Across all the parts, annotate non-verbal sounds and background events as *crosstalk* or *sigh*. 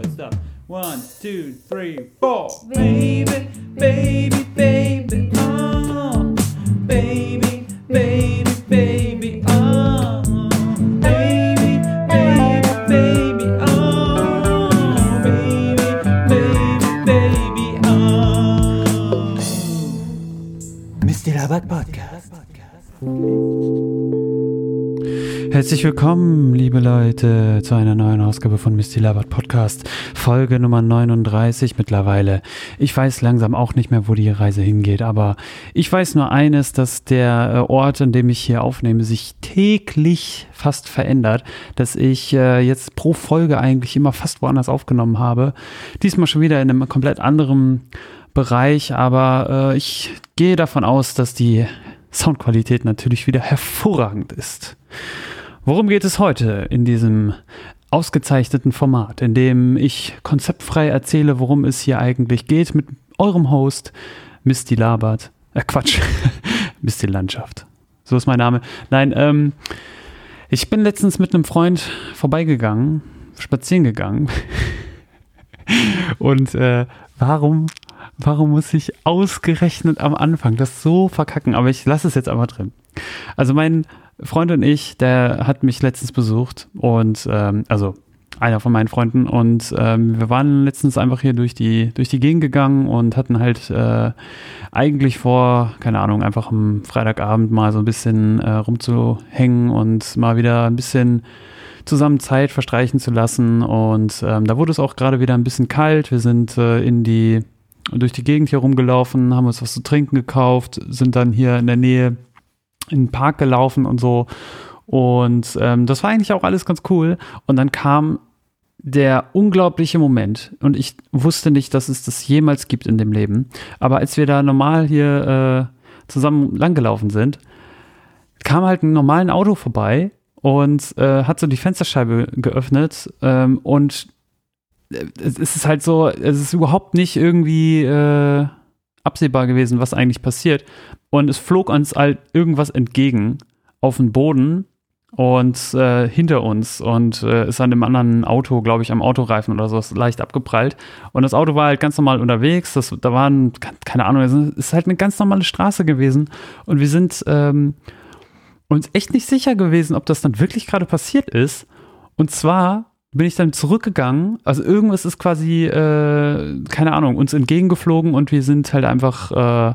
What's up? One, two, three, four. Baby, baby, baby, Herzlich willkommen, liebe Leute, zu einer neuen Ausgabe von Misty Labat Podcast, Folge Nummer 39 mittlerweile. Ich weiß langsam auch nicht mehr, wo die Reise hingeht, aber ich weiß nur eines, dass der äh, Ort, an dem ich hier aufnehme, sich täglich fast verändert, dass ich äh, jetzt pro Folge eigentlich immer fast woanders aufgenommen habe. Diesmal schon wieder in einem komplett anderen Bereich, aber äh, ich gehe davon aus, dass die Soundqualität natürlich wieder hervorragend ist. Worum geht es heute in diesem ausgezeichneten Format, in dem ich konzeptfrei erzähle, worum es hier eigentlich geht, mit eurem Host Misty Labert. Äh, Quatsch. *laughs* Misty Landschaft. So ist mein Name. Nein, ähm, ich bin letztens mit einem Freund vorbeigegangen, spazieren gegangen. *laughs* Und äh, warum, warum muss ich ausgerechnet am Anfang das so verkacken? Aber ich lasse es jetzt einmal drin. Also mein Freund und ich, der hat mich letztens besucht und ähm, also einer von meinen Freunden und ähm, wir waren letztens einfach hier durch die durch die Gegend gegangen und hatten halt äh, eigentlich vor, keine Ahnung, einfach am Freitagabend mal so ein bisschen äh, rumzuhängen und mal wieder ein bisschen zusammen Zeit verstreichen zu lassen und ähm, da wurde es auch gerade wieder ein bisschen kalt. Wir sind äh, in die durch die Gegend hier rumgelaufen, haben uns was zu trinken gekauft, sind dann hier in der Nähe in den Park gelaufen und so. Und ähm, das war eigentlich auch alles ganz cool. Und dann kam der unglaubliche Moment. Und ich wusste nicht, dass es das jemals gibt in dem Leben. Aber als wir da normal hier äh, zusammen langgelaufen sind, kam halt ein normalen Auto vorbei und äh, hat so die Fensterscheibe geöffnet. Ähm, und äh, es ist halt so, es ist überhaupt nicht irgendwie äh, absehbar gewesen, was eigentlich passiert. Und es flog uns halt irgendwas entgegen auf den Boden und äh, hinter uns und äh, ist an dem anderen Auto, glaube ich, am Autoreifen oder so, leicht abgeprallt. Und das Auto war halt ganz normal unterwegs. Das, da waren, keine Ahnung, es ist halt eine ganz normale Straße gewesen. Und wir sind ähm, uns echt nicht sicher gewesen, ob das dann wirklich gerade passiert ist. Und zwar bin ich dann zurückgegangen. Also irgendwas ist quasi, äh, keine Ahnung, uns entgegengeflogen und wir sind halt einfach, äh,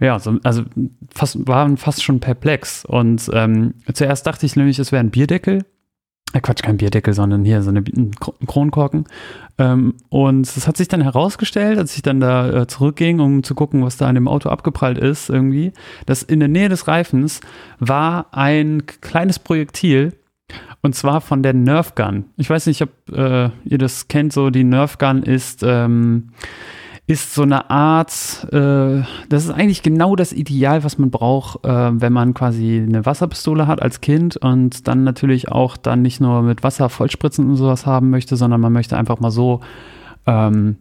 ja, so, also fast, waren fast schon perplex. Und ähm, zuerst dachte ich nämlich, es wäre ein Bierdeckel. Äh, Quatsch, kein Bierdeckel, sondern hier so eine, ein Kronkorken. Ähm, und es hat sich dann herausgestellt, als ich dann da äh, zurückging, um zu gucken, was da an dem Auto abgeprallt ist, irgendwie, dass in der Nähe des Reifens war ein kleines Projektil, und zwar von der Nerf Gun. Ich weiß nicht, ob äh, ihr das kennt, so die Nerf Gun ist, ähm, ist so eine Art, äh, das ist eigentlich genau das Ideal, was man braucht, äh, wenn man quasi eine Wasserpistole hat als Kind und dann natürlich auch dann nicht nur mit Wasser vollspritzen und sowas haben möchte, sondern man möchte einfach mal so ähm,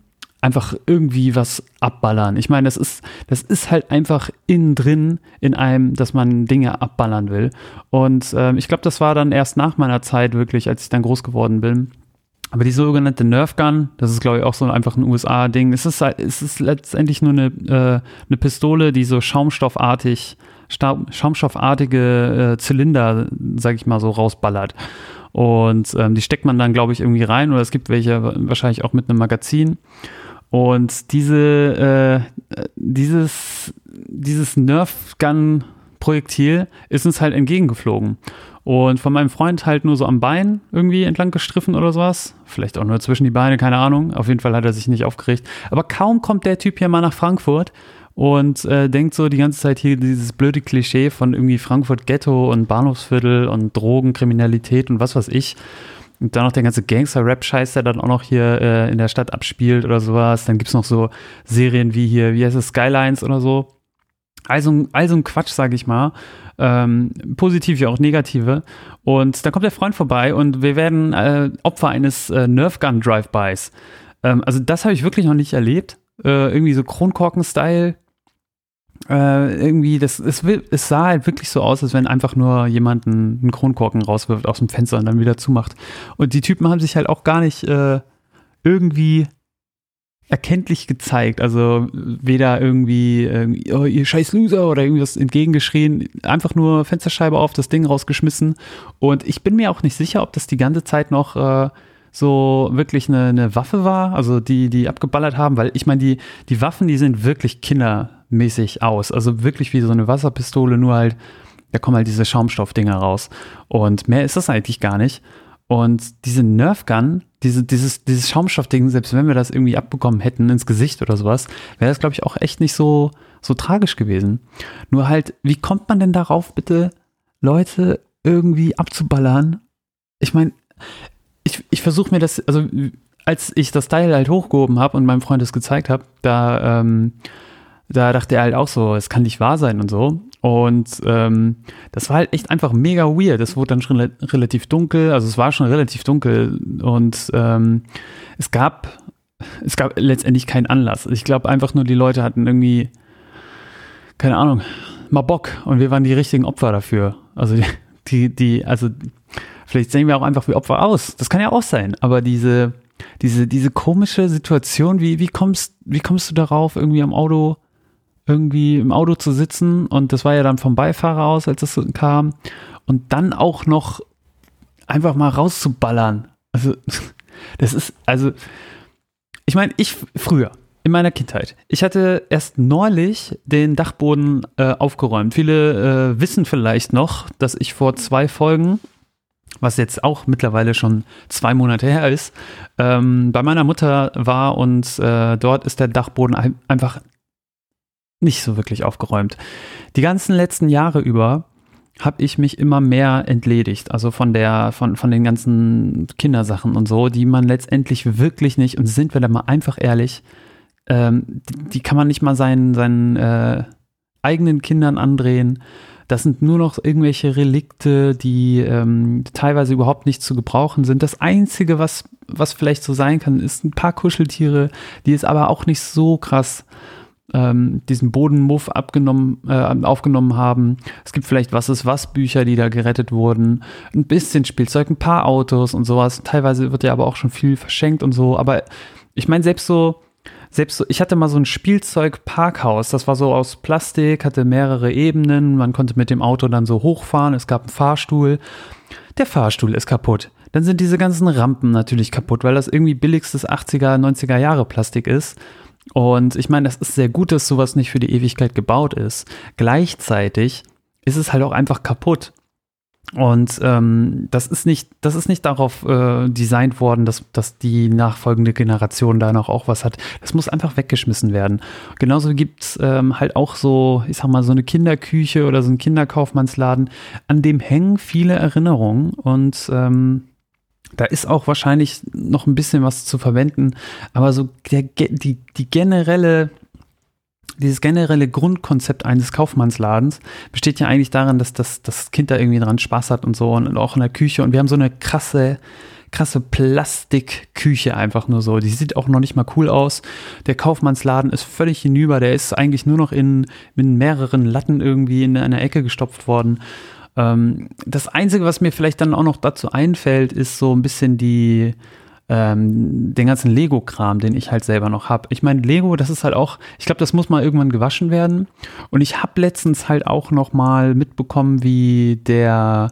einfach irgendwie was abballern. Ich meine, das ist, das ist halt einfach innen drin in einem, dass man Dinge abballern will. Und äh, ich glaube, das war dann erst nach meiner Zeit wirklich, als ich dann groß geworden bin. Aber die sogenannte Nerf Gun, das ist, glaube ich, auch so einfach ein USA-Ding. Es ist, halt, es ist letztendlich nur eine, äh, eine Pistole, die so schaumstoffartig, schaumstoffartige äh, Zylinder, sag ich mal so, rausballert. Und ähm, die steckt man dann, glaube ich, irgendwie rein oder es gibt welche wahrscheinlich auch mit einem Magazin. Und diese, äh, dieses, dieses Nerf-Gun-Projektil ist uns halt entgegengeflogen. Und von meinem Freund halt nur so am Bein irgendwie entlang gestriffen oder sowas. Vielleicht auch nur zwischen die Beine, keine Ahnung. Auf jeden Fall hat er sich nicht aufgeregt. Aber kaum kommt der Typ hier mal nach Frankfurt und äh, denkt so die ganze Zeit hier dieses blöde Klischee von irgendwie Frankfurt Ghetto und Bahnhofsviertel und Drogenkriminalität und was weiß ich. Und dann noch der ganze Gangster-Rap-Scheiß, der dann auch noch hier äh, in der Stadt abspielt oder sowas. Dann gibt es noch so Serien wie hier, wie heißt es, Skylines oder so. Also, also ein Quatsch, sage ich mal. Ähm, positiv wie auch negative. Und da kommt der Freund vorbei und wir werden äh, Opfer eines äh, Nerf-Gun-Drive-Bys. Ähm, also das habe ich wirklich noch nicht erlebt. Äh, irgendwie so Kronkorken-Style äh, irgendwie, das, es, es sah halt wirklich so aus, als wenn einfach nur jemand einen, Kronkorken rauswirft aus dem Fenster und dann wieder zumacht. Und die Typen haben sich halt auch gar nicht, äh, irgendwie erkenntlich gezeigt. Also weder irgendwie, irgendwie oh, ihr scheiß Loser oder irgendwas entgegengeschrien, einfach nur Fensterscheibe auf, das Ding rausgeschmissen. Und ich bin mir auch nicht sicher, ob das die ganze Zeit noch äh, so wirklich eine, eine, Waffe war, also die, die abgeballert haben, weil ich meine, die, die Waffen, die sind wirklich kindermäßig aus. Also wirklich wie so eine Wasserpistole, nur halt, da kommen halt diese Schaumstoffdinger raus. Und mehr ist das eigentlich gar nicht. Und diese Nerfgun, diese, dieses, dieses Schaumstoffding, selbst wenn wir das irgendwie abbekommen hätten ins Gesicht oder sowas, wäre das, glaube ich, auch echt nicht so, so tragisch gewesen. Nur halt, wie kommt man denn darauf, bitte Leute irgendwie abzuballern? Ich meine, ich, ich versuche mir das, also als ich das Teil halt hochgehoben habe und meinem Freund das gezeigt habe, da, ähm, da dachte er halt auch so, es kann nicht wahr sein und so. Und ähm, das war halt echt einfach mega weird. Es wurde dann schon re relativ dunkel, also es war schon relativ dunkel und ähm, es gab es gab letztendlich keinen Anlass. Ich glaube einfach nur, die Leute hatten irgendwie, keine Ahnung, mal Bock und wir waren die richtigen Opfer dafür. Also die, die, also vielleicht sehen wir auch einfach wie Opfer aus. Das kann ja auch sein. Aber diese, diese, diese komische Situation, wie, wie kommst, wie kommst du darauf, irgendwie am Auto irgendwie im Auto zu sitzen und das war ja dann vom Beifahrer aus, als das kam und dann auch noch einfach mal rauszuballern. Also *laughs* das ist also ich meine, ich früher in meiner Kindheit. Ich hatte erst neulich den Dachboden äh, aufgeräumt. Viele äh, wissen vielleicht noch, dass ich vor zwei Folgen was jetzt auch mittlerweile schon zwei Monate her ist, ähm, bei meiner Mutter war und äh, dort ist der Dachboden einfach nicht so wirklich aufgeräumt. Die ganzen letzten Jahre über habe ich mich immer mehr entledigt, also von der, von, von den ganzen Kindersachen und so, die man letztendlich wirklich nicht, und sind wir da mal einfach ehrlich, ähm, die, die, kann man nicht mal seinen, seinen äh, eigenen Kindern andrehen. Das sind nur noch irgendwelche Relikte, die ähm, teilweise überhaupt nicht zu gebrauchen sind. Das Einzige, was, was vielleicht so sein kann, ist ein paar Kuscheltiere, die es aber auch nicht so krass ähm, diesen Bodenmuff abgenommen, äh, aufgenommen haben. Es gibt vielleicht Was ist was Bücher, die da gerettet wurden. Ein bisschen Spielzeug, ein paar Autos und sowas. Teilweise wird ja aber auch schon viel verschenkt und so. Aber ich meine, selbst so, selbst so, ich hatte mal so ein Spielzeug-Parkhaus, das war so aus Plastik, hatte mehrere Ebenen, man konnte mit dem Auto dann so hochfahren, es gab einen Fahrstuhl. Der Fahrstuhl ist kaputt. Dann sind diese ganzen Rampen natürlich kaputt, weil das irgendwie billigstes 80er, 90er Jahre Plastik ist. Und ich meine, das ist sehr gut, dass sowas nicht für die Ewigkeit gebaut ist. Gleichzeitig ist es halt auch einfach kaputt. Und ähm, das ist nicht, das ist nicht darauf äh, designt worden, dass, dass die nachfolgende Generation da noch auch was hat. Das muss einfach weggeschmissen werden. Genauso gibt es ähm, halt auch so, ich sag mal, so eine Kinderküche oder so ein Kinderkaufmannsladen, an dem hängen viele Erinnerungen und ähm, da ist auch wahrscheinlich noch ein bisschen was zu verwenden, aber so der, die, die generelle, dieses generelle Grundkonzept eines Kaufmannsladens besteht ja eigentlich darin, dass das, das Kind da irgendwie dran Spaß hat und so und auch in der Küche und wir haben so eine krasse, krasse Plastikküche einfach nur so. Die sieht auch noch nicht mal cool aus. Der Kaufmannsladen ist völlig hinüber. Der ist eigentlich nur noch in, in mehreren Latten irgendwie in einer Ecke gestopft worden. Ähm, das Einzige, was mir vielleicht dann auch noch dazu einfällt, ist so ein bisschen die, ähm, den ganzen Lego-Kram, den ich halt selber noch habe. Ich meine, Lego, das ist halt auch, ich glaube, das muss mal irgendwann gewaschen werden. Und ich habe letztens halt auch noch mal mitbekommen, wie der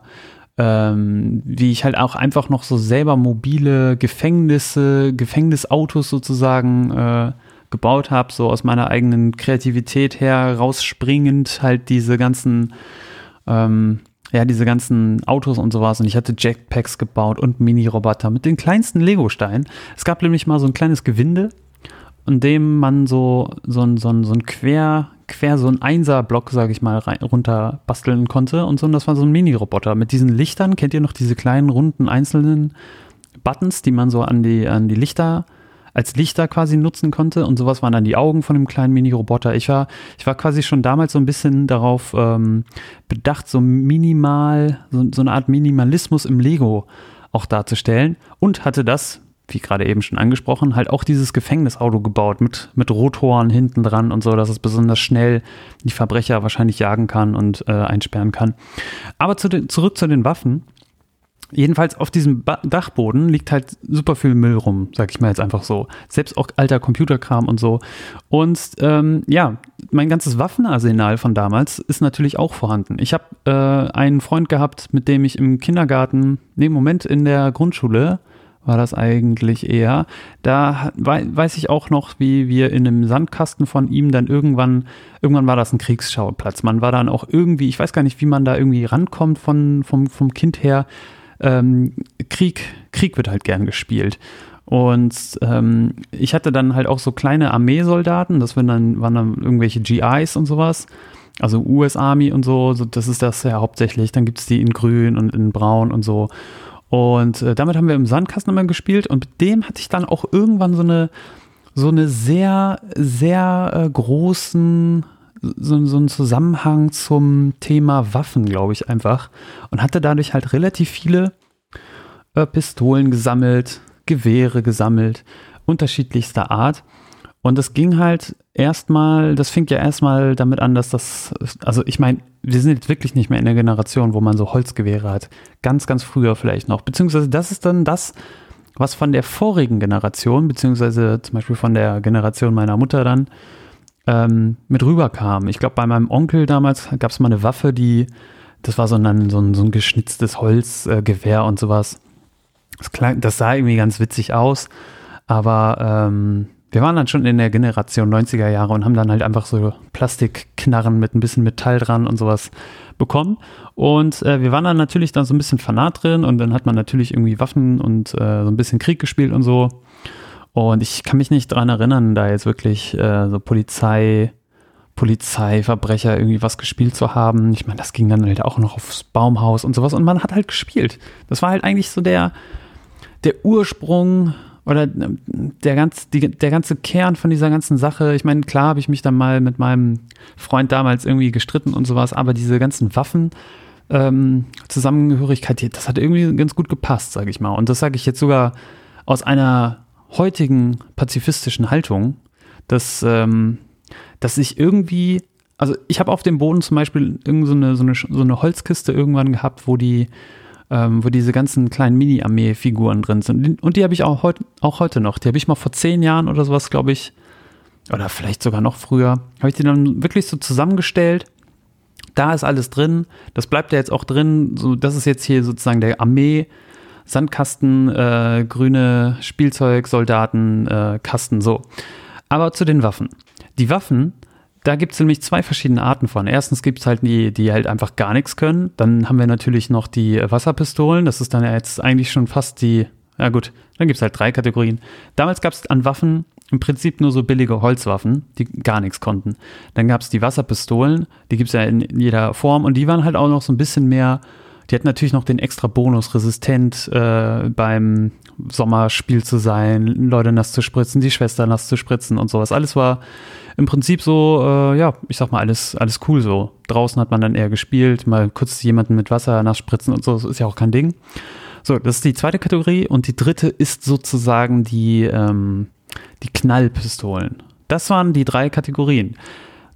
ähm, wie ich halt auch einfach noch so selber mobile Gefängnisse, Gefängnisautos sozusagen äh, gebaut habe, so aus meiner eigenen Kreativität her rausspringend halt diese ganzen ähm, ja, diese ganzen Autos und sowas. Und ich hatte Jetpacks gebaut und Mini-Roboter mit den kleinsten Lego-Steinen. Es gab nämlich mal so ein kleines Gewinde, in dem man so, so ein, so so ein quer, quer so ein Einser-Block, sage ich mal, rein, runter basteln konnte. Und so, und das war so ein Mini-Roboter mit diesen Lichtern. Kennt ihr noch diese kleinen, runden, einzelnen Buttons, die man so an die, an die Lichter als Lichter quasi nutzen konnte und sowas waren dann die Augen von dem kleinen Mini-Roboter. Ich war, ich war quasi schon damals so ein bisschen darauf ähm, bedacht, so minimal, so, so eine Art Minimalismus im Lego auch darzustellen und hatte das, wie gerade eben schon angesprochen, halt auch dieses Gefängnisauto gebaut mit, mit Rotoren hinten dran und so, dass es besonders schnell die Verbrecher wahrscheinlich jagen kann und äh, einsperren kann. Aber zu den, zurück zu den Waffen Jedenfalls auf diesem ba Dachboden liegt halt super viel Müll rum, sag ich mal jetzt einfach so. Selbst auch alter Computerkram und so. Und ähm, ja, mein ganzes Waffenarsenal von damals ist natürlich auch vorhanden. Ich habe äh, einen Freund gehabt, mit dem ich im Kindergarten, nee, Moment, in der Grundschule war das eigentlich eher. Da weiß ich auch noch, wie wir in einem Sandkasten von ihm dann irgendwann, irgendwann war das ein Kriegsschauplatz. Man war dann auch irgendwie, ich weiß gar nicht, wie man da irgendwie rankommt von, vom, vom Kind her. Ähm, Krieg, Krieg wird halt gern gespielt. Und ähm, ich hatte dann halt auch so kleine Armeesoldaten, das waren dann, waren dann irgendwelche GIs und sowas. Also US Army und so, so das ist das ja hauptsächlich. Dann gibt es die in grün und in braun und so. Und äh, damit haben wir im Sandkasten immer gespielt und mit dem hatte ich dann auch irgendwann so eine, so eine sehr, sehr äh, großen, so, so einen Zusammenhang zum Thema Waffen, glaube ich, einfach. Und hatte dadurch halt relativ viele äh, Pistolen gesammelt, Gewehre gesammelt, unterschiedlichster Art. Und es ging halt erstmal, das fing ja erstmal damit an, dass das, also ich meine, wir sind jetzt wirklich nicht mehr in der Generation, wo man so Holzgewehre hat. Ganz, ganz früher vielleicht noch. Beziehungsweise das ist dann das, was von der vorigen Generation, beziehungsweise zum Beispiel von der Generation meiner Mutter dann, ähm, mit rüberkam. Ich glaube, bei meinem Onkel damals gab es mal eine Waffe, die, das war so ein, so ein, so ein geschnitztes Holzgewehr äh, und sowas. Das, klang, das sah irgendwie ganz witzig aus, aber ähm, wir waren dann schon in der Generation 90er Jahre und haben dann halt einfach so Plastikknarren mit ein bisschen Metall dran und sowas bekommen. Und äh, wir waren dann natürlich dann so ein bisschen Fanat drin und dann hat man natürlich irgendwie Waffen und äh, so ein bisschen Krieg gespielt und so. Und ich kann mich nicht daran erinnern, da jetzt wirklich äh, so Polizei, Polizeiverbrecher irgendwie was gespielt zu haben. Ich meine, das ging dann halt auch noch aufs Baumhaus und sowas und man hat halt gespielt. Das war halt eigentlich so der, der Ursprung oder der, ganz, die, der ganze Kern von dieser ganzen Sache, ich meine, klar habe ich mich dann mal mit meinem Freund damals irgendwie gestritten und sowas, aber diese ganzen Waffen, ähm, Zusammengehörigkeit, das hat irgendwie ganz gut gepasst, sage ich mal. Und das sage ich jetzt sogar aus einer heutigen pazifistischen Haltung, dass, ähm, dass ich irgendwie, also ich habe auf dem Boden zum Beispiel irgend so eine, so, eine, so eine Holzkiste irgendwann gehabt, wo die ähm, wo diese ganzen kleinen Mini-Armee-Figuren drin sind. Und die habe ich auch, heut, auch heute noch. Die habe ich mal vor zehn Jahren oder sowas, glaube ich, oder vielleicht sogar noch früher, habe ich die dann wirklich so zusammengestellt. Da ist alles drin. Das bleibt ja jetzt auch drin. So, das ist jetzt hier sozusagen der Armee. Sandkasten, äh, grüne Spielzeug, äh, Kasten, so. Aber zu den Waffen. Die Waffen da gibt es nämlich zwei verschiedene Arten von. Erstens gibt es halt die, die halt einfach gar nichts können. Dann haben wir natürlich noch die Wasserpistolen. Das ist dann jetzt eigentlich schon fast die, ja gut, dann gibt es halt drei Kategorien. Damals gab es an Waffen im Prinzip nur so billige Holzwaffen, die gar nichts konnten. Dann gab es die Wasserpistolen, die gibt es ja in jeder Form und die waren halt auch noch so ein bisschen mehr, die hatten natürlich noch den extra Bonus, resistent äh, beim Sommerspiel zu sein, Leute nass zu spritzen, die Schwester nass zu spritzen und sowas. Alles war im Prinzip so, äh, ja, ich sag mal, alles, alles cool so. Draußen hat man dann eher gespielt, mal kurz jemanden mit Wasser nass spritzen und so, das ist ja auch kein Ding. So, das ist die zweite Kategorie und die dritte ist sozusagen die, ähm, die Knallpistolen. Das waren die drei Kategorien.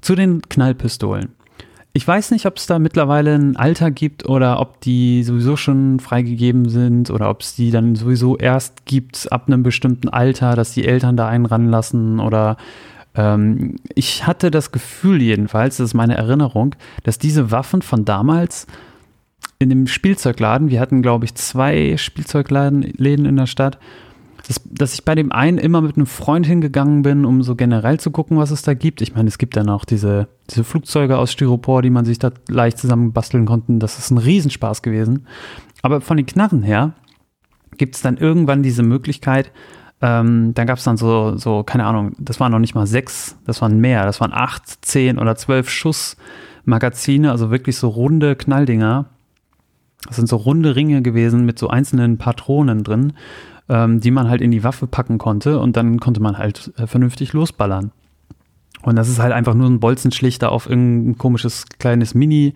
Zu den Knallpistolen. Ich weiß nicht, ob es da mittlerweile ein Alter gibt oder ob die sowieso schon freigegeben sind oder ob es die dann sowieso erst gibt ab einem bestimmten Alter, dass die Eltern da einen ranlassen oder ähm, ich hatte das Gefühl jedenfalls, das ist meine Erinnerung, dass diese Waffen von damals in dem Spielzeugladen, wir hatten glaube ich zwei Spielzeugläden in der Stadt, dass, dass ich bei dem einen immer mit einem Freund hingegangen bin, um so generell zu gucken, was es da gibt. Ich meine, es gibt dann auch diese, diese Flugzeuge aus Styropor, die man sich da leicht zusammenbasteln konnte. Das ist ein Riesenspaß gewesen. Aber von den Knarren her gibt es dann irgendwann diese Möglichkeit, ähm, dann gab es dann so, so, keine Ahnung, das waren noch nicht mal sechs, das waren mehr, das waren acht, zehn oder zwölf Schussmagazine, also wirklich so runde Knalldinger. Das sind so runde Ringe gewesen mit so einzelnen Patronen drin, ähm, die man halt in die Waffe packen konnte und dann konnte man halt äh, vernünftig losballern. Und das ist halt einfach nur ein Bolzenschlichter auf irgendein komisches kleines Mini,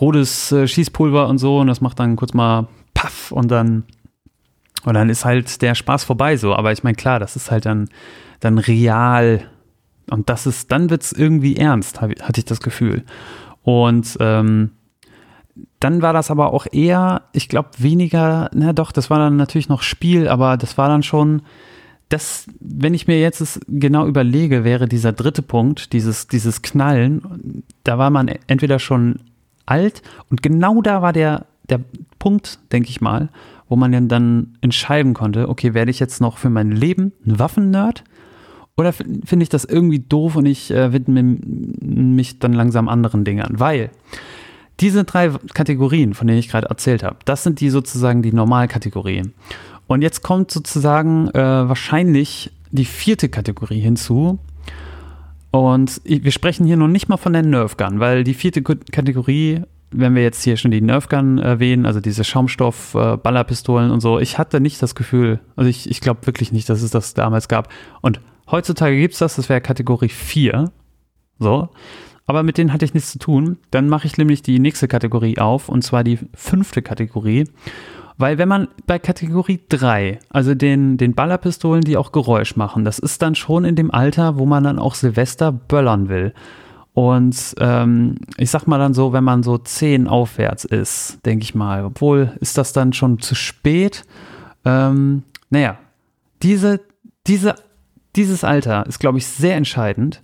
rotes äh, Schießpulver und so und das macht dann kurz mal Paff und dann und dann ist halt der Spaß vorbei so. Aber ich meine, klar, das ist halt dann, dann real. Und das ist, dann wird es irgendwie ernst, hab, hatte ich das Gefühl. Und ähm, dann war das aber auch eher, ich glaube, weniger, na doch, das war dann natürlich noch Spiel, aber das war dann schon, das, wenn ich mir jetzt es genau überlege, wäre dieser dritte Punkt, dieses, dieses Knallen, da war man entweder schon alt und genau da war der, der Punkt, denke ich mal, wo man dann entscheiden konnte, okay, werde ich jetzt noch für mein Leben ein Waffennerd oder finde ich das irgendwie doof und ich äh, widme mich dann langsam anderen Dingen, weil diese drei Kategorien, von denen ich gerade erzählt habe, das sind die sozusagen die Normalkategorien. Und jetzt kommt sozusagen äh, wahrscheinlich die vierte Kategorie hinzu. Und wir sprechen hier noch nicht mal von der Nerf Gun, weil die vierte Kategorie, wenn wir jetzt hier schon die Nerf Gun erwähnen, also diese Schaumstoff-Ballerpistolen äh, und so, ich hatte nicht das Gefühl, also ich, ich glaube wirklich nicht, dass es das damals gab. Und heutzutage gibt es das, das wäre Kategorie 4. So aber mit denen hatte ich nichts zu tun. Dann mache ich nämlich die nächste Kategorie auf, und zwar die fünfte Kategorie. Weil wenn man bei Kategorie 3, also den, den Ballerpistolen, die auch Geräusch machen, das ist dann schon in dem Alter, wo man dann auch Silvester böllern will. Und ähm, ich sag mal dann so, wenn man so 10 aufwärts ist, denke ich mal, obwohl ist das dann schon zu spät. Ähm, naja, diese, diese, dieses Alter ist, glaube ich, sehr entscheidend,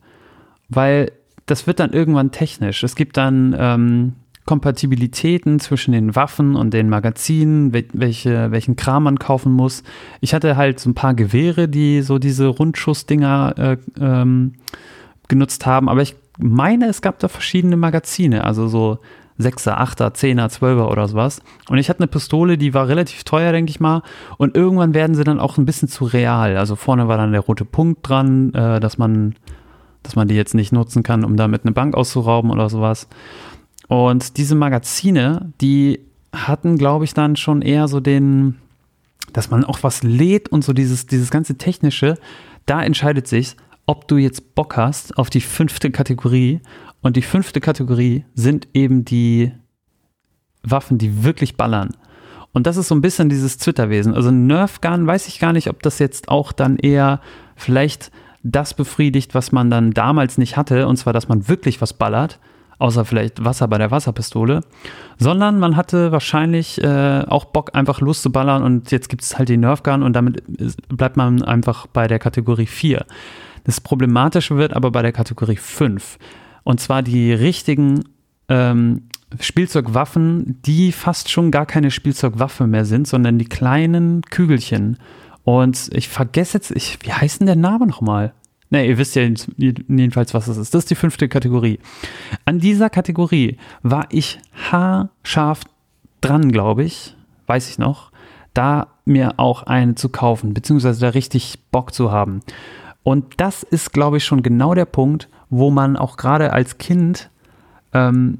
weil das wird dann irgendwann technisch. Es gibt dann ähm, Kompatibilitäten zwischen den Waffen und den Magazinen, welche, welchen Kram man kaufen muss. Ich hatte halt so ein paar Gewehre, die so diese Rundschussdinger äh, ähm, genutzt haben, aber ich meine, es gab da verschiedene Magazine, also so 6er, 8er, 10er, 12er oder sowas. Und ich hatte eine Pistole, die war relativ teuer, denke ich mal. Und irgendwann werden sie dann auch ein bisschen zu real. Also vorne war dann der rote Punkt dran, äh, dass man dass man die jetzt nicht nutzen kann, um damit eine Bank auszurauben oder sowas. Und diese Magazine, die hatten, glaube ich, dann schon eher so den, dass man auch was lädt und so dieses, dieses ganze Technische, da entscheidet sich, ob du jetzt Bock hast auf die fünfte Kategorie. Und die fünfte Kategorie sind eben die Waffen, die wirklich ballern. Und das ist so ein bisschen dieses Zwitterwesen. Also Nerf Gun weiß ich gar nicht, ob das jetzt auch dann eher vielleicht das befriedigt, was man dann damals nicht hatte, und zwar, dass man wirklich was ballert, außer vielleicht Wasser bei der Wasserpistole, sondern man hatte wahrscheinlich äh, auch Bock, einfach loszuballern und jetzt gibt es halt die Nerfgun und damit bleibt man einfach bei der Kategorie 4. Das Problematische wird aber bei der Kategorie 5. Und zwar die richtigen ähm, Spielzeugwaffen, die fast schon gar keine Spielzeugwaffe mehr sind, sondern die kleinen Kügelchen. Und ich vergesse jetzt, ich, wie heißt denn der Name nochmal? Ne, ihr wisst ja jedenfalls, was das ist. Das ist die fünfte Kategorie. An dieser Kategorie war ich haarscharf dran, glaube ich, weiß ich noch, da mir auch eine zu kaufen, beziehungsweise da richtig Bock zu haben. Und das ist, glaube ich, schon genau der Punkt, wo man auch gerade als Kind ähm,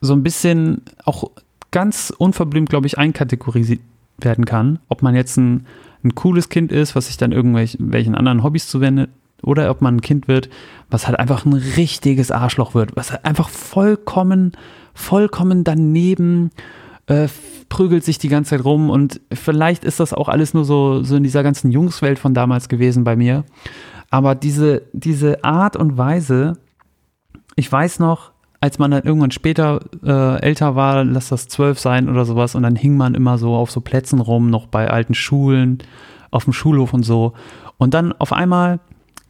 so ein bisschen auch ganz unverblümt, glaube ich, einkategorisiert werden kann. Ob man jetzt ein ein cooles Kind ist, was sich dann irgendwelchen anderen Hobbys zuwendet, oder ob man ein Kind wird, was halt einfach ein richtiges Arschloch wird, was halt einfach vollkommen, vollkommen daneben äh, prügelt sich die ganze Zeit rum und vielleicht ist das auch alles nur so, so in dieser ganzen Jungswelt von damals gewesen bei mir. Aber diese, diese Art und Weise, ich weiß noch, als man dann irgendwann später äh, älter war, lass das zwölf sein oder sowas, und dann hing man immer so auf so Plätzen rum, noch bei alten Schulen, auf dem Schulhof und so. Und dann auf einmal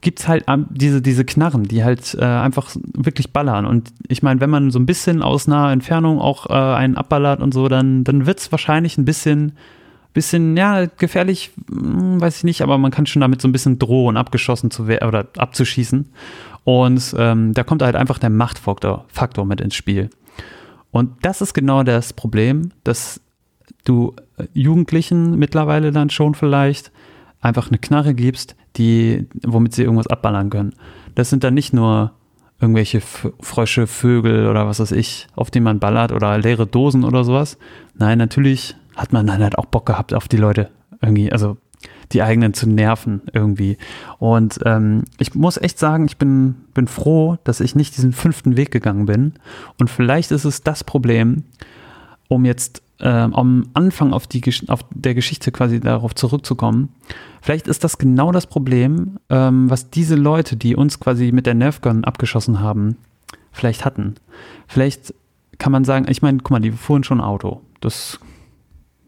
gibt es halt diese, diese Knarren, die halt äh, einfach wirklich ballern. Und ich meine, wenn man so ein bisschen aus naher Entfernung auch äh, einen abballert und so, dann, dann wird es wahrscheinlich ein bisschen, bisschen, ja, gefährlich, hm, weiß ich nicht, aber man kann schon damit so ein bisschen drohen, abgeschossen zu werden oder abzuschießen. Und ähm, da kommt halt einfach der Machtfaktor Faktor mit ins Spiel. Und das ist genau das Problem, dass du äh, Jugendlichen mittlerweile dann schon vielleicht einfach eine Knarre gibst, die, womit sie irgendwas abballern können. Das sind dann nicht nur irgendwelche Frösche, Vögel oder was weiß ich, auf die man ballert oder leere Dosen oder sowas. Nein, natürlich hat man dann halt auch Bock gehabt auf die Leute irgendwie. Also die eigenen zu nerven irgendwie. Und ähm, ich muss echt sagen, ich bin, bin froh, dass ich nicht diesen fünften Weg gegangen bin. Und vielleicht ist es das Problem, um jetzt äh, am Anfang auf, die, auf der Geschichte quasi darauf zurückzukommen. Vielleicht ist das genau das Problem, ähm, was diese Leute, die uns quasi mit der Nerfgun abgeschossen haben, vielleicht hatten. Vielleicht kann man sagen, ich meine, guck mal, die fuhren schon Auto. Das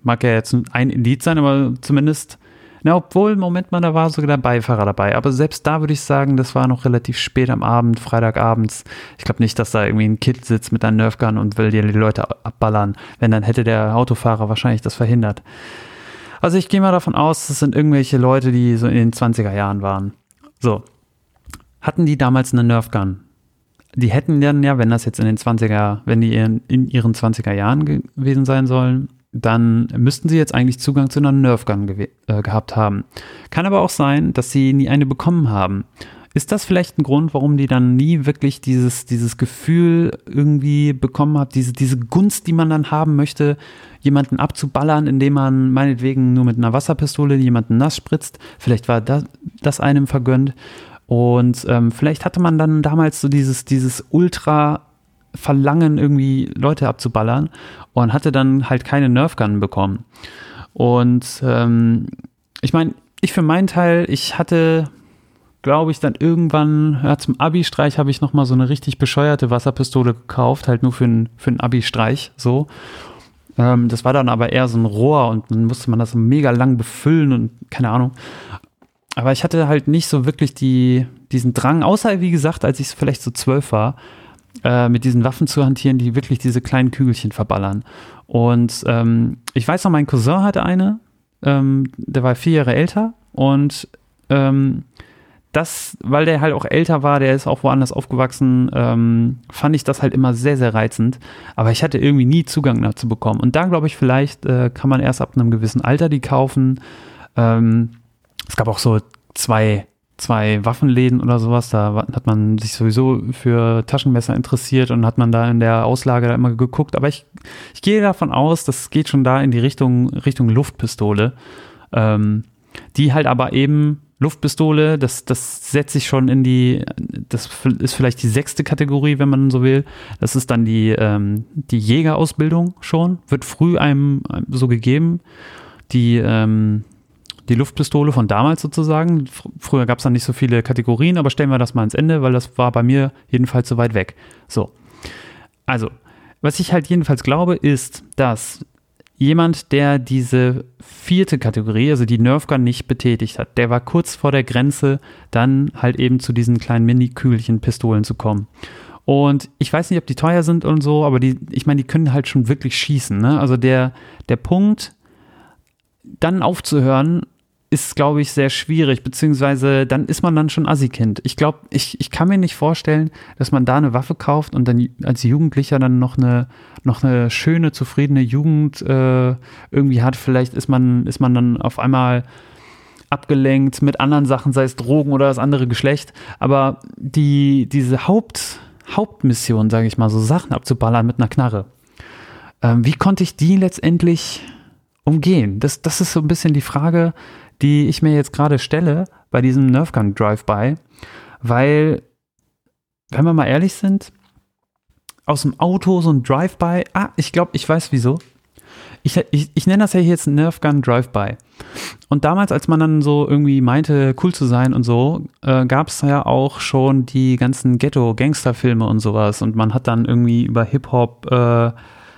mag ja jetzt ein Indiz sein, aber zumindest, na, obwohl, Moment mal, da war sogar der Beifahrer dabei. Aber selbst da würde ich sagen, das war noch relativ spät am Abend, Freitagabends. Ich glaube nicht, dass da irgendwie ein Kid sitzt mit einem Nerfgun und will dir die Leute abballern. Wenn, dann hätte der Autofahrer wahrscheinlich das verhindert. Also ich gehe mal davon aus, das sind irgendwelche Leute, die so in den 20er Jahren waren. So. Hatten die damals eine Nerfgun? Die hätten dann ja, wenn das jetzt in den 20er, wenn die in, in ihren 20er Jahren gewesen sein sollen, dann müssten sie jetzt eigentlich Zugang zu einer Nerfgun ge äh, gehabt haben. Kann aber auch sein, dass sie nie eine bekommen haben. Ist das vielleicht ein Grund, warum die dann nie wirklich dieses, dieses Gefühl irgendwie bekommen hat, diese, diese Gunst, die man dann haben möchte, jemanden abzuballern, indem man meinetwegen nur mit einer Wasserpistole jemanden nass spritzt? Vielleicht war das, das einem vergönnt. Und ähm, vielleicht hatte man dann damals so dieses, dieses ultra Verlangen, irgendwie Leute abzuballern und hatte dann halt keine Nerfgun bekommen. Und ähm, ich meine, ich für meinen Teil, ich hatte, glaube ich, dann irgendwann, ja, zum Abi-Streich habe ich nochmal so eine richtig bescheuerte Wasserpistole gekauft, halt nur für einen für Abi-Streich, so. Ähm, das war dann aber eher so ein Rohr und dann musste man das mega lang befüllen und keine Ahnung. Aber ich hatte halt nicht so wirklich die, diesen Drang, außer wie gesagt, als ich vielleicht so zwölf war, äh, mit diesen Waffen zu hantieren, die wirklich diese kleinen Kügelchen verballern. Und ähm, ich weiß noch, mein Cousin hatte eine, ähm, der war vier Jahre älter und ähm, das, weil der halt auch älter war, der ist auch woanders aufgewachsen, ähm, fand ich das halt immer sehr, sehr reizend. Aber ich hatte irgendwie nie Zugang dazu bekommen. Und da glaube ich, vielleicht äh, kann man erst ab einem gewissen Alter die kaufen. Ähm, es gab auch so zwei zwei Waffenläden oder sowas. Da hat man sich sowieso für Taschenmesser interessiert und hat man da in der Auslage da immer geguckt. Aber ich, ich gehe davon aus, das geht schon da in die Richtung, Richtung Luftpistole. Ähm, die halt aber eben Luftpistole, das, das setzt sich schon in die, das ist vielleicht die sechste Kategorie, wenn man so will. Das ist dann die, ähm, die Jägerausbildung schon, wird früh einem so gegeben. Die, ähm, die Luftpistole von damals sozusagen. Früher gab es dann nicht so viele Kategorien, aber stellen wir das mal ins Ende, weil das war bei mir jedenfalls so weit weg. So. Also, was ich halt jedenfalls glaube, ist, dass jemand, der diese vierte Kategorie, also die Nerfgun nicht betätigt hat, der war kurz vor der Grenze, dann halt eben zu diesen kleinen Mini-Kügelchen-Pistolen zu kommen. Und ich weiß nicht, ob die teuer sind und so, aber die, ich meine, die können halt schon wirklich schießen. Ne? Also der, der Punkt, dann aufzuhören, ist, glaube ich, sehr schwierig, beziehungsweise dann ist man dann schon Assi-Kind. Ich glaube, ich, ich kann mir nicht vorstellen, dass man da eine Waffe kauft und dann als Jugendlicher dann noch eine, noch eine schöne, zufriedene Jugend äh, irgendwie hat. Vielleicht ist man, ist man dann auf einmal abgelenkt mit anderen Sachen, sei es Drogen oder das andere Geschlecht. Aber die, diese Haupt, Hauptmission, sage ich mal, so Sachen abzuballern mit einer Knarre. Ähm, wie konnte ich die letztendlich umgehen? Das, das ist so ein bisschen die Frage, die ich mir jetzt gerade stelle bei diesem Nerfgun Drive-By, weil, wenn wir mal ehrlich sind, aus dem Auto so ein Drive-By, ah, ich glaube, ich weiß wieso. Ich, ich, ich nenne das ja jetzt Nerfgun Drive-By. Und damals, als man dann so irgendwie meinte, cool zu sein und so, äh, gab es ja auch schon die ganzen Ghetto-Gangster-Filme und sowas. Und man hat dann irgendwie über Hip-Hop äh,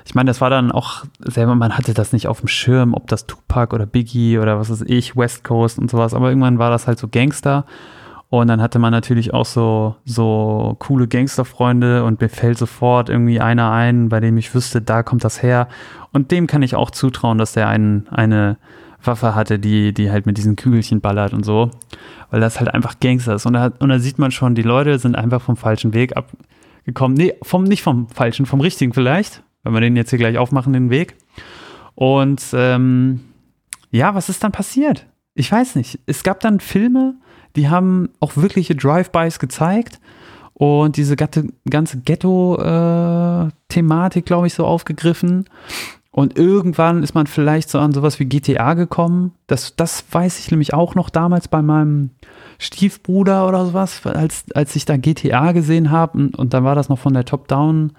ich meine, das war dann auch selber, man hatte das nicht auf dem Schirm, ob das Tupac oder Biggie oder was weiß ich, West Coast und sowas, aber irgendwann war das halt so Gangster. Und dann hatte man natürlich auch so, so coole Gangsterfreunde und mir fällt sofort irgendwie einer ein, bei dem ich wüsste, da kommt das her. Und dem kann ich auch zutrauen, dass der einen, eine Waffe hatte, die, die halt mit diesen Kügelchen ballert und so. Weil das halt einfach Gangster ist. Und da, und da sieht man schon, die Leute sind einfach vom falschen Weg abgekommen. Nee, vom, nicht vom falschen, vom richtigen vielleicht wenn wir den jetzt hier gleich aufmachen, den Weg. Und ähm, ja, was ist dann passiert? Ich weiß nicht. Es gab dann Filme, die haben auch wirkliche Drive-Bys gezeigt und diese ganze Ghetto-Thematik, äh, glaube ich, so aufgegriffen. Und irgendwann ist man vielleicht so an sowas wie GTA gekommen. Das, das weiß ich nämlich auch noch damals bei meinem Stiefbruder oder sowas, als, als ich da GTA gesehen habe. Und, und dann war das noch von der Top-Down-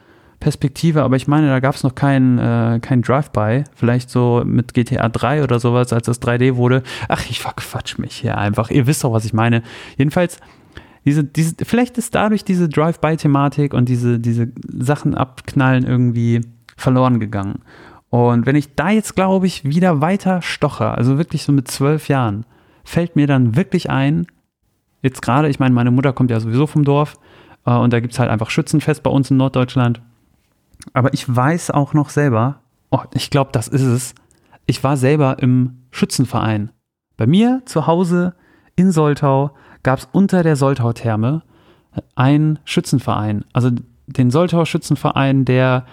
Perspektive, aber ich meine, da gab es noch kein, äh, kein Drive-By. Vielleicht so mit GTA 3 oder sowas, als das 3D wurde. Ach, ich verquatsch mich hier einfach. Ihr wisst doch, was ich meine. Jedenfalls, diese, diese, vielleicht ist dadurch diese Drive-by-Thematik und diese, diese Sachen abknallen irgendwie verloren gegangen. Und wenn ich da jetzt, glaube ich, wieder weiter stoche, also wirklich so mit zwölf Jahren, fällt mir dann wirklich ein, jetzt gerade, ich meine, meine Mutter kommt ja sowieso vom Dorf äh, und da gibt es halt einfach Schützenfest bei uns in Norddeutschland. Aber ich weiß auch noch selber, oh, ich glaube, das ist es. Ich war selber im Schützenverein. Bei mir zu Hause in Soltau gab es unter der Soltau-Therme einen Schützenverein. Also den Soltau-Schützenverein, der,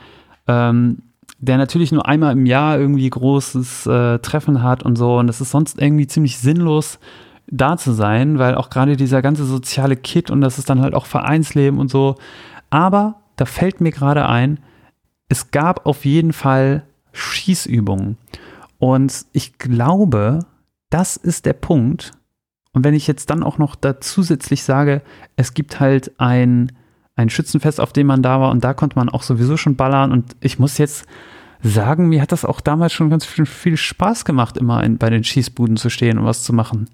ähm, der natürlich nur einmal im Jahr irgendwie großes äh, Treffen hat und so. Und das ist sonst irgendwie ziemlich sinnlos da zu sein, weil auch gerade dieser ganze soziale Kit und das ist dann halt auch Vereinsleben und so. Aber da fällt mir gerade ein, es gab auf jeden Fall Schießübungen. Und ich glaube, das ist der Punkt. Und wenn ich jetzt dann auch noch da zusätzlich sage, es gibt halt ein, ein Schützenfest, auf dem man da war und da konnte man auch sowieso schon ballern. Und ich muss jetzt sagen, mir hat das auch damals schon ganz viel, viel Spaß gemacht, immer in, bei den Schießbuden zu stehen und was zu machen.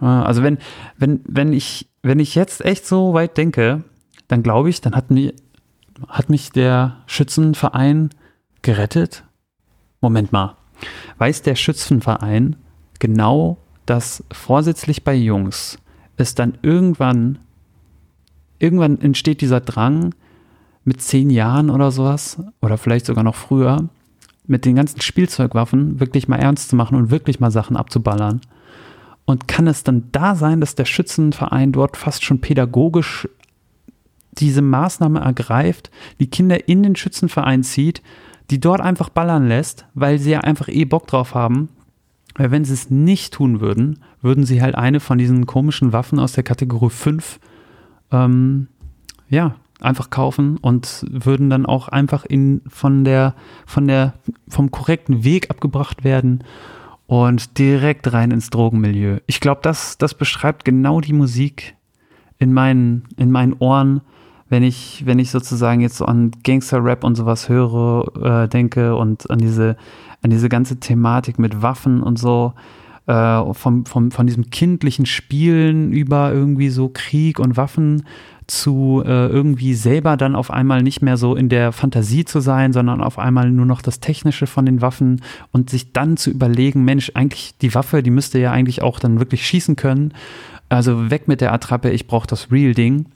Also wenn, wenn, wenn ich, wenn ich jetzt echt so weit denke, dann glaube ich, dann hat, mir, hat mich der Schützenverein gerettet. Moment mal. Weiß der Schützenverein genau, dass vorsätzlich bei Jungs es dann irgendwann, irgendwann entsteht dieser Drang, mit zehn Jahren oder sowas, oder vielleicht sogar noch früher, mit den ganzen Spielzeugwaffen wirklich mal ernst zu machen und wirklich mal Sachen abzuballern. Und kann es dann da sein, dass der Schützenverein dort fast schon pädagogisch diese Maßnahme ergreift, die Kinder in den Schützenverein zieht, die dort einfach ballern lässt, weil sie ja einfach eh Bock drauf haben. Weil wenn sie es nicht tun würden, würden sie halt eine von diesen komischen Waffen aus der Kategorie 5 ähm, ja, einfach kaufen und würden dann auch einfach in, von der, von der, vom korrekten Weg abgebracht werden und direkt rein ins Drogenmilieu. Ich glaube, das, das beschreibt genau die Musik in meinen, in meinen Ohren, wenn ich, wenn ich sozusagen jetzt an Gangster-Rap und sowas höre, äh, denke und an diese, an diese ganze Thematik mit Waffen und so, äh, vom, vom, von diesem kindlichen Spielen über irgendwie so Krieg und Waffen zu äh, irgendwie selber dann auf einmal nicht mehr so in der Fantasie zu sein, sondern auf einmal nur noch das Technische von den Waffen und sich dann zu überlegen, Mensch, eigentlich die Waffe, die müsste ja eigentlich auch dann wirklich schießen können. Also weg mit der Attrappe, ich brauche das Real-Ding.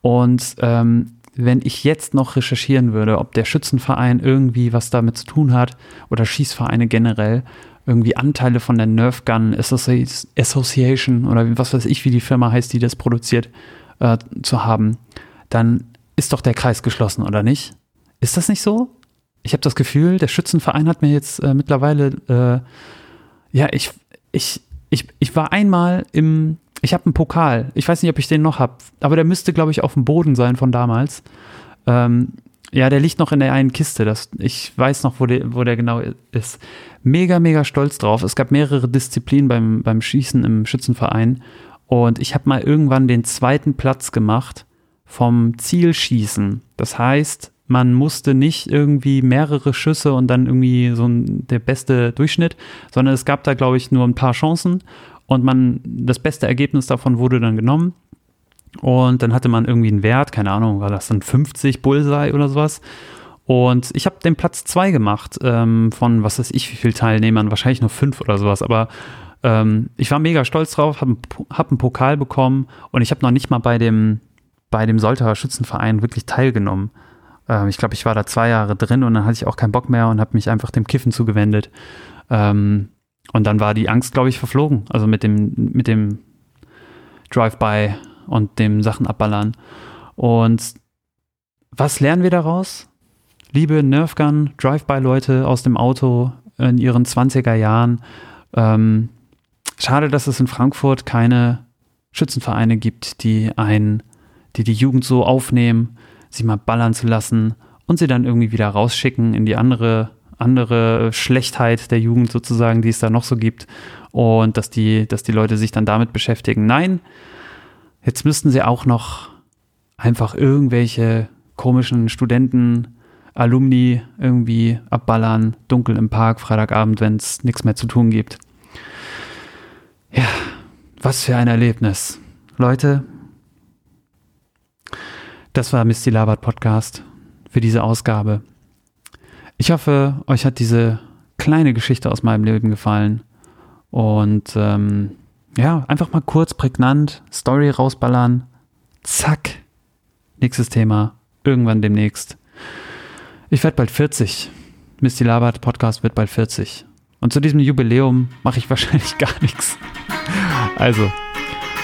Und ähm, wenn ich jetzt noch recherchieren würde, ob der Schützenverein irgendwie was damit zu tun hat oder Schießvereine generell, irgendwie Anteile von der Nerf Gun Association oder was weiß ich, wie die Firma heißt, die das produziert, äh, zu haben, dann ist doch der Kreis geschlossen, oder nicht? Ist das nicht so? Ich habe das Gefühl, der Schützenverein hat mir jetzt äh, mittlerweile, äh, ja, ich, ich, ich, ich war einmal im, ich habe einen Pokal, ich weiß nicht, ob ich den noch habe, aber der müsste, glaube ich, auf dem Boden sein von damals. Ähm, ja, der liegt noch in der einen Kiste. Das, ich weiß noch, wo der, wo der genau ist. Mega, mega stolz drauf. Es gab mehrere Disziplinen beim, beim Schießen im Schützenverein. Und ich habe mal irgendwann den zweiten Platz gemacht vom Zielschießen. Das heißt, man musste nicht irgendwie mehrere Schüsse und dann irgendwie so ein, der beste Durchschnitt, sondern es gab da, glaube ich, nur ein paar Chancen und man, das beste Ergebnis davon wurde dann genommen. Und dann hatte man irgendwie einen Wert, keine Ahnung, war das dann 50 Bullseye oder sowas. Und ich habe den Platz zwei gemacht ähm, von was weiß ich, wie viel Teilnehmern, wahrscheinlich nur fünf oder sowas, aber ähm, ich war mega stolz drauf, habe hab einen Pokal bekommen und ich habe noch nicht mal bei dem, bei dem Soltauer Schützenverein wirklich teilgenommen. Ähm, ich glaube, ich war da zwei Jahre drin und dann hatte ich auch keinen Bock mehr und habe mich einfach dem Kiffen zugewendet. Ähm, und dann war die Angst, glaube ich, verflogen. Also mit dem, mit dem Drive-by und dem Sachen abballern. Und was lernen wir daraus? Liebe Nerfgun, Drive-by-Leute aus dem Auto in ihren 20er Jahren, ähm, Schade, dass es in Frankfurt keine Schützenvereine gibt, die ein, die die Jugend so aufnehmen, sie mal ballern zu lassen und sie dann irgendwie wieder rausschicken in die andere, andere Schlechtheit der Jugend sozusagen, die es da noch so gibt. Und dass die, dass die Leute sich dann damit beschäftigen. Nein, jetzt müssten sie auch noch einfach irgendwelche komischen Studenten, Alumni irgendwie abballern, dunkel im Park, Freitagabend, wenn es nichts mehr zu tun gibt. Ja, was für ein Erlebnis. Leute, Das war Misty Labert Podcast für diese Ausgabe. Ich hoffe, euch hat diese kleine Geschichte aus meinem Leben gefallen. Und ähm, ja, einfach mal kurz, prägnant, Story rausballern. Zack. Nächstes Thema. Irgendwann demnächst. Ich werde bald 40. Misty Labert Podcast wird bald 40. Und zu diesem Jubiläum mache ich *laughs* wahrscheinlich gar nichts. Also,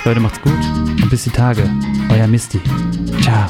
Leute, macht's gut und bis die Tage. Euer Misty. Ciao.